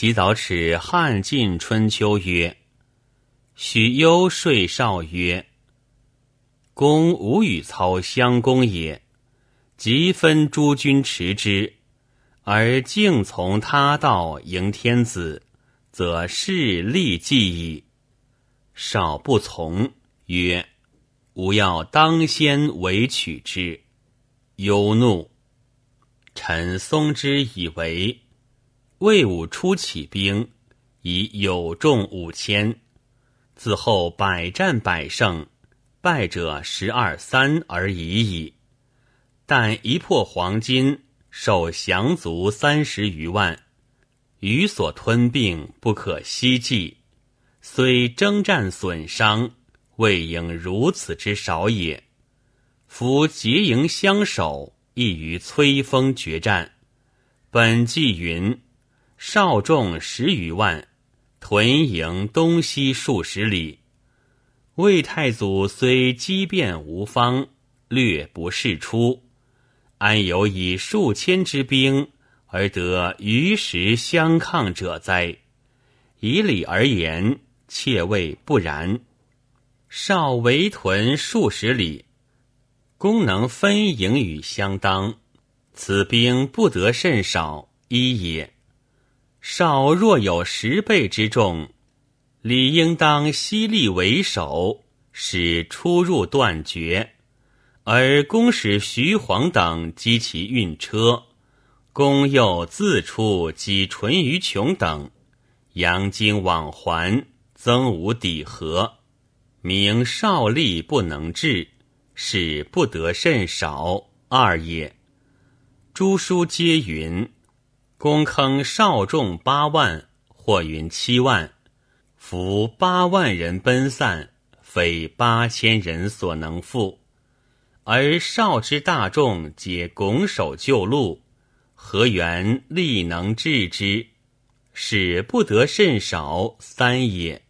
洗澡耻汉晋春秋曰：“许攸说少曰：‘公无与操相攻也，即分诸君持之，而敬从他道迎天子，则势利计矣。’少不从，曰：‘吾要当先为取之。’忧怒。臣松之以为。”魏武初起兵，以有众五千，自后百战百胜，败者十二三而已矣。但一破黄金，受降卒三十余万，余所吞并不可希计。虽征战损伤，未应如此之少也。夫结营相守，亦于摧锋决战。本纪云。少众十余万，屯营东西数十里。魏太祖虽机变无方，略不释出，安有以数千之兵而得于时相抗者哉？以理而言，切谓不然。少围屯数十里，功能分营与相当，此兵不得甚少，一也。少若有十倍之众，理应当犀利为首，使出入断绝；而公使徐晃等击其运车，公又自出击淳于琼等，阳经往还，增无抵合，名少力不能治，使不得甚少二也。诸书皆云。公坑少众八万，或云七万。夫八万人奔散，非八千人所能负。而少之大众皆拱手就路，何缘力能治之？使不得甚少三也。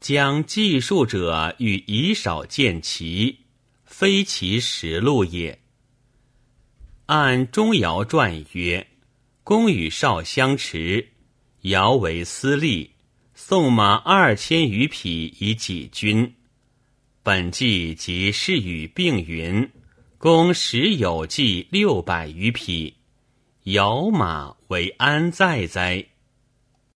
将计数者欲以少见其，非其实路也。按钟繇传曰。公与少相持，尧为私利，送马二千余匹以己军。本纪即是与并云，公时有计六百余匹，尧马为安在哉？